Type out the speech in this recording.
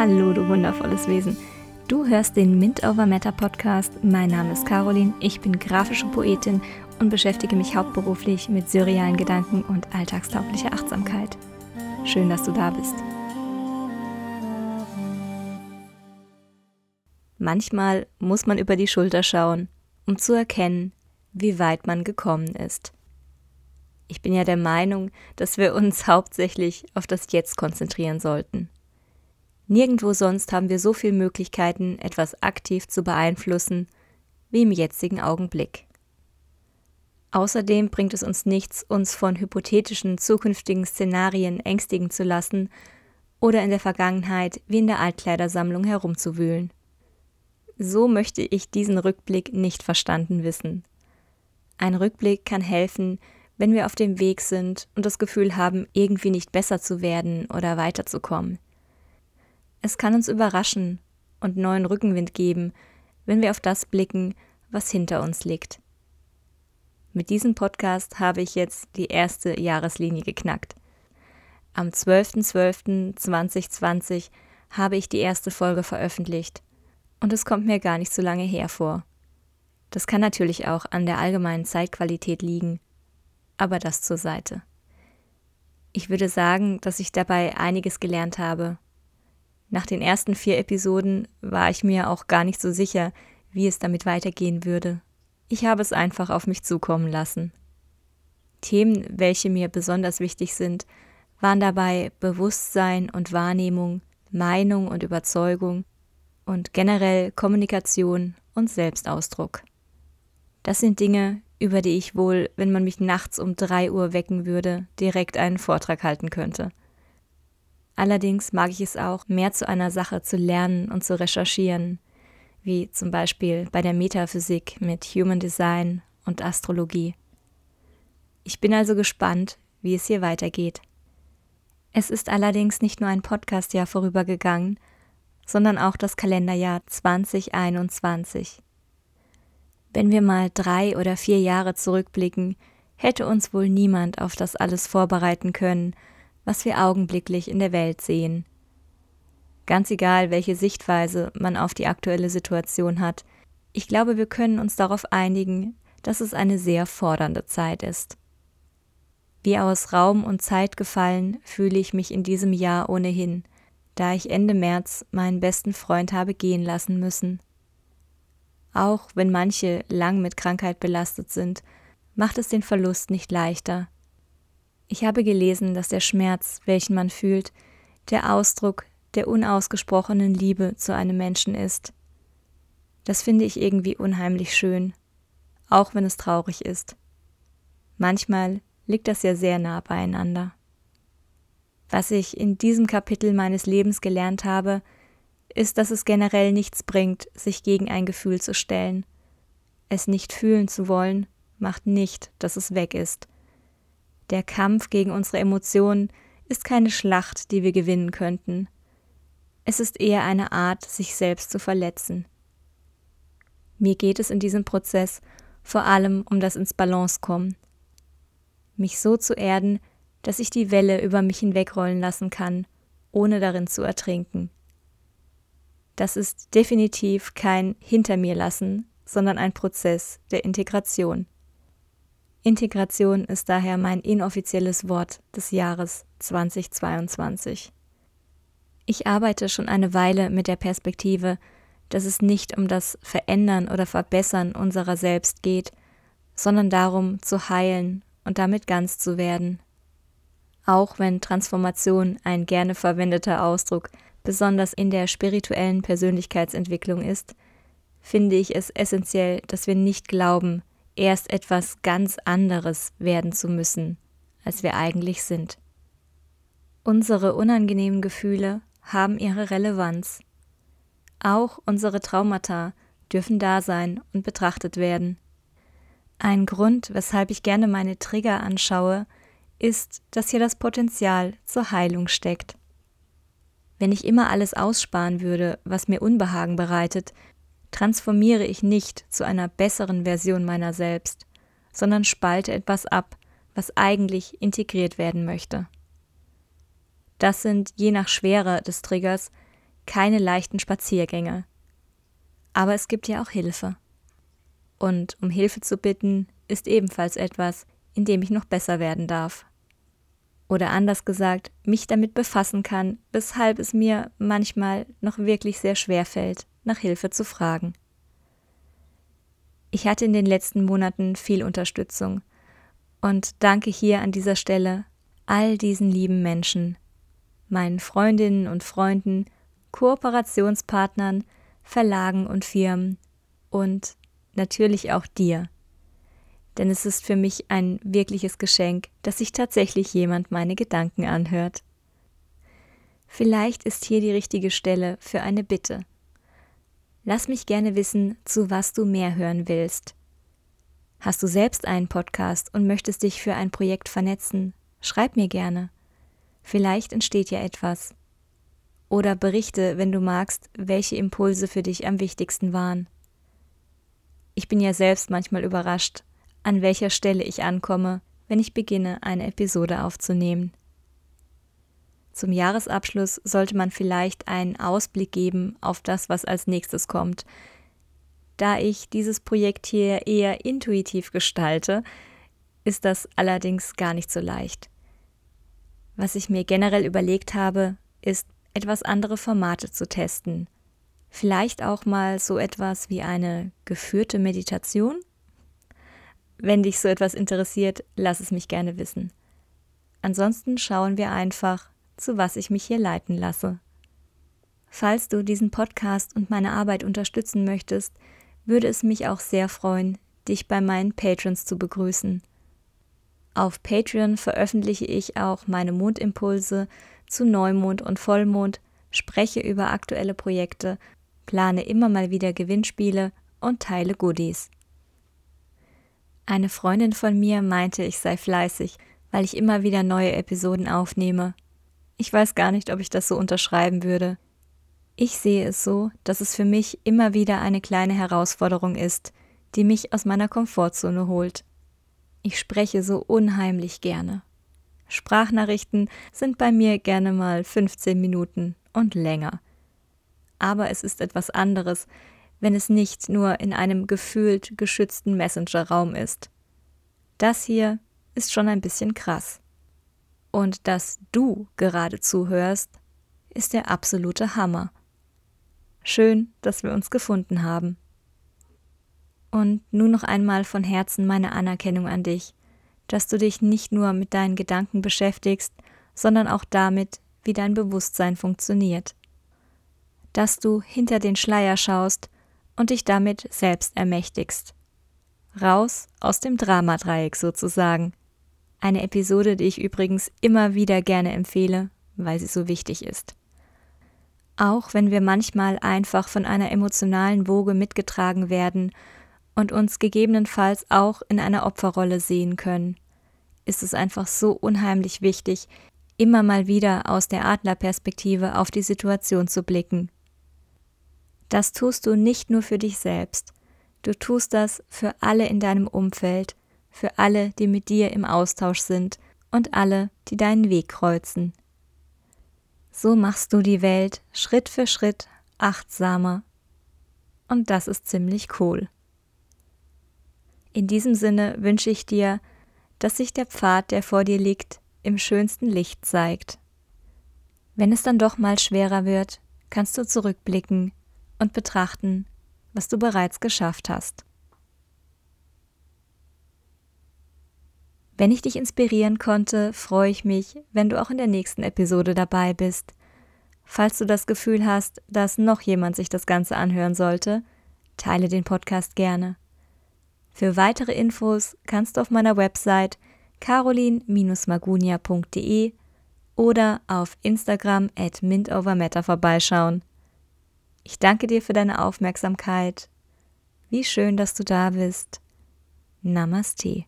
Hallo, du wundervolles Wesen. Du hörst den Mint Over Matter Podcast. Mein Name ist Caroline, ich bin grafische Poetin und beschäftige mich hauptberuflich mit surrealen Gedanken und alltagstauglicher Achtsamkeit. Schön, dass du da bist. Manchmal muss man über die Schulter schauen, um zu erkennen, wie weit man gekommen ist. Ich bin ja der Meinung, dass wir uns hauptsächlich auf das Jetzt konzentrieren sollten. Nirgendwo sonst haben wir so viele Möglichkeiten, etwas aktiv zu beeinflussen, wie im jetzigen Augenblick. Außerdem bringt es uns nichts, uns von hypothetischen zukünftigen Szenarien ängstigen zu lassen oder in der Vergangenheit wie in der Altkleidersammlung herumzuwühlen. So möchte ich diesen Rückblick nicht verstanden wissen. Ein Rückblick kann helfen, wenn wir auf dem Weg sind und das Gefühl haben, irgendwie nicht besser zu werden oder weiterzukommen. Es kann uns überraschen und neuen Rückenwind geben, wenn wir auf das blicken, was hinter uns liegt. Mit diesem Podcast habe ich jetzt die erste Jahreslinie geknackt. Am 12.12.2020 habe ich die erste Folge veröffentlicht und es kommt mir gar nicht so lange hervor. Das kann natürlich auch an der allgemeinen Zeitqualität liegen, aber das zur Seite. Ich würde sagen, dass ich dabei einiges gelernt habe nach den ersten vier Episoden war ich mir auch gar nicht so sicher, wie es damit weitergehen würde. Ich habe es einfach auf mich zukommen lassen. Themen, welche mir besonders wichtig sind, waren dabei Bewusstsein und Wahrnehmung, Meinung und Überzeugung und generell Kommunikation und Selbstausdruck. Das sind Dinge, über die ich wohl, wenn man mich nachts um drei Uhr wecken würde, direkt einen Vortrag halten könnte. Allerdings mag ich es auch, mehr zu einer Sache zu lernen und zu recherchieren, wie zum Beispiel bei der Metaphysik mit Human Design und Astrologie. Ich bin also gespannt, wie es hier weitergeht. Es ist allerdings nicht nur ein Podcastjahr vorübergegangen, sondern auch das Kalenderjahr 2021. Wenn wir mal drei oder vier Jahre zurückblicken, hätte uns wohl niemand auf das alles vorbereiten können was wir augenblicklich in der Welt sehen. Ganz egal, welche Sichtweise man auf die aktuelle Situation hat, ich glaube, wir können uns darauf einigen, dass es eine sehr fordernde Zeit ist. Wie aus Raum und Zeit gefallen fühle ich mich in diesem Jahr ohnehin, da ich Ende März meinen besten Freund habe gehen lassen müssen. Auch wenn manche lang mit Krankheit belastet sind, macht es den Verlust nicht leichter, ich habe gelesen, dass der Schmerz, welchen man fühlt, der Ausdruck der unausgesprochenen Liebe zu einem Menschen ist. Das finde ich irgendwie unheimlich schön, auch wenn es traurig ist. Manchmal liegt das ja sehr nah beieinander. Was ich in diesem Kapitel meines Lebens gelernt habe, ist, dass es generell nichts bringt, sich gegen ein Gefühl zu stellen. Es nicht fühlen zu wollen, macht nicht, dass es weg ist. Der Kampf gegen unsere Emotionen ist keine Schlacht, die wir gewinnen könnten. Es ist eher eine Art, sich selbst zu verletzen. Mir geht es in diesem Prozess vor allem um das ins Balance kommen. Mich so zu erden, dass ich die Welle über mich hinwegrollen lassen kann, ohne darin zu ertrinken. Das ist definitiv kein Hinter mir lassen, sondern ein Prozess der Integration. Integration ist daher mein inoffizielles Wort des Jahres 2022. Ich arbeite schon eine Weile mit der Perspektive, dass es nicht um das Verändern oder Verbessern unserer selbst geht, sondern darum zu heilen und damit ganz zu werden. Auch wenn Transformation ein gerne verwendeter Ausdruck besonders in der spirituellen Persönlichkeitsentwicklung ist, finde ich es essentiell, dass wir nicht glauben, erst etwas ganz anderes werden zu müssen, als wir eigentlich sind. Unsere unangenehmen Gefühle haben ihre Relevanz. Auch unsere Traumata dürfen da sein und betrachtet werden. Ein Grund, weshalb ich gerne meine Trigger anschaue, ist, dass hier das Potenzial zur Heilung steckt. Wenn ich immer alles aussparen würde, was mir Unbehagen bereitet, transformiere ich nicht zu einer besseren Version meiner selbst, sondern spalte etwas ab, was eigentlich integriert werden möchte. Das sind je nach Schwere des Triggers keine leichten Spaziergänge. Aber es gibt ja auch Hilfe. Und um Hilfe zu bitten, ist ebenfalls etwas, in dem ich noch besser werden darf. Oder anders gesagt, mich damit befassen kann, weshalb es mir manchmal noch wirklich sehr schwer fällt, nach Hilfe zu fragen. Ich hatte in den letzten Monaten viel Unterstützung und danke hier an dieser Stelle all diesen lieben Menschen, meinen Freundinnen und Freunden, Kooperationspartnern, Verlagen und Firmen und natürlich auch dir. Denn es ist für mich ein wirkliches Geschenk, dass sich tatsächlich jemand meine Gedanken anhört. Vielleicht ist hier die richtige Stelle für eine Bitte. Lass mich gerne wissen, zu was du mehr hören willst. Hast du selbst einen Podcast und möchtest dich für ein Projekt vernetzen? Schreib mir gerne. Vielleicht entsteht ja etwas. Oder berichte, wenn du magst, welche Impulse für dich am wichtigsten waren. Ich bin ja selbst manchmal überrascht, an welcher Stelle ich ankomme, wenn ich beginne, eine Episode aufzunehmen. Zum Jahresabschluss sollte man vielleicht einen Ausblick geben auf das, was als nächstes kommt. Da ich dieses Projekt hier eher intuitiv gestalte, ist das allerdings gar nicht so leicht. Was ich mir generell überlegt habe, ist, etwas andere Formate zu testen. Vielleicht auch mal so etwas wie eine geführte Meditation? Wenn dich so etwas interessiert, lass es mich gerne wissen. Ansonsten schauen wir einfach, zu was ich mich hier leiten lasse. Falls du diesen Podcast und meine Arbeit unterstützen möchtest, würde es mich auch sehr freuen, dich bei meinen Patrons zu begrüßen. Auf Patreon veröffentliche ich auch meine Mondimpulse zu Neumond und Vollmond, spreche über aktuelle Projekte, plane immer mal wieder Gewinnspiele und teile Goodies. Eine Freundin von mir meinte, ich sei fleißig, weil ich immer wieder neue Episoden aufnehme. Ich weiß gar nicht, ob ich das so unterschreiben würde. Ich sehe es so, dass es für mich immer wieder eine kleine Herausforderung ist, die mich aus meiner Komfortzone holt. Ich spreche so unheimlich gerne. Sprachnachrichten sind bei mir gerne mal 15 Minuten und länger. Aber es ist etwas anderes, wenn es nicht nur in einem gefühlt geschützten Messenger-Raum ist. Das hier ist schon ein bisschen krass. Und dass du gerade zuhörst, ist der absolute Hammer. Schön, dass wir uns gefunden haben. Und nun noch einmal von Herzen meine Anerkennung an dich, dass du dich nicht nur mit deinen Gedanken beschäftigst, sondern auch damit, wie dein Bewusstsein funktioniert. Dass du hinter den Schleier schaust und dich damit selbst ermächtigst. Raus aus dem Dramadreieck sozusagen. Eine Episode, die ich übrigens immer wieder gerne empfehle, weil sie so wichtig ist. Auch wenn wir manchmal einfach von einer emotionalen Woge mitgetragen werden und uns gegebenenfalls auch in einer Opferrolle sehen können, ist es einfach so unheimlich wichtig, immer mal wieder aus der Adlerperspektive auf die Situation zu blicken. Das tust du nicht nur für dich selbst, du tust das für alle in deinem Umfeld für alle, die mit dir im Austausch sind und alle, die deinen Weg kreuzen. So machst du die Welt Schritt für Schritt achtsamer. Und das ist ziemlich cool. In diesem Sinne wünsche ich dir, dass sich der Pfad, der vor dir liegt, im schönsten Licht zeigt. Wenn es dann doch mal schwerer wird, kannst du zurückblicken und betrachten, was du bereits geschafft hast. Wenn ich dich inspirieren konnte, freue ich mich, wenn du auch in der nächsten Episode dabei bist. Falls du das Gefühl hast, dass noch jemand sich das Ganze anhören sollte, teile den Podcast gerne. Für weitere Infos kannst du auf meiner Website carolin-magunia.de oder auf Instagram at mintovermatter vorbeischauen. Ich danke dir für deine Aufmerksamkeit. Wie schön, dass du da bist. Namaste.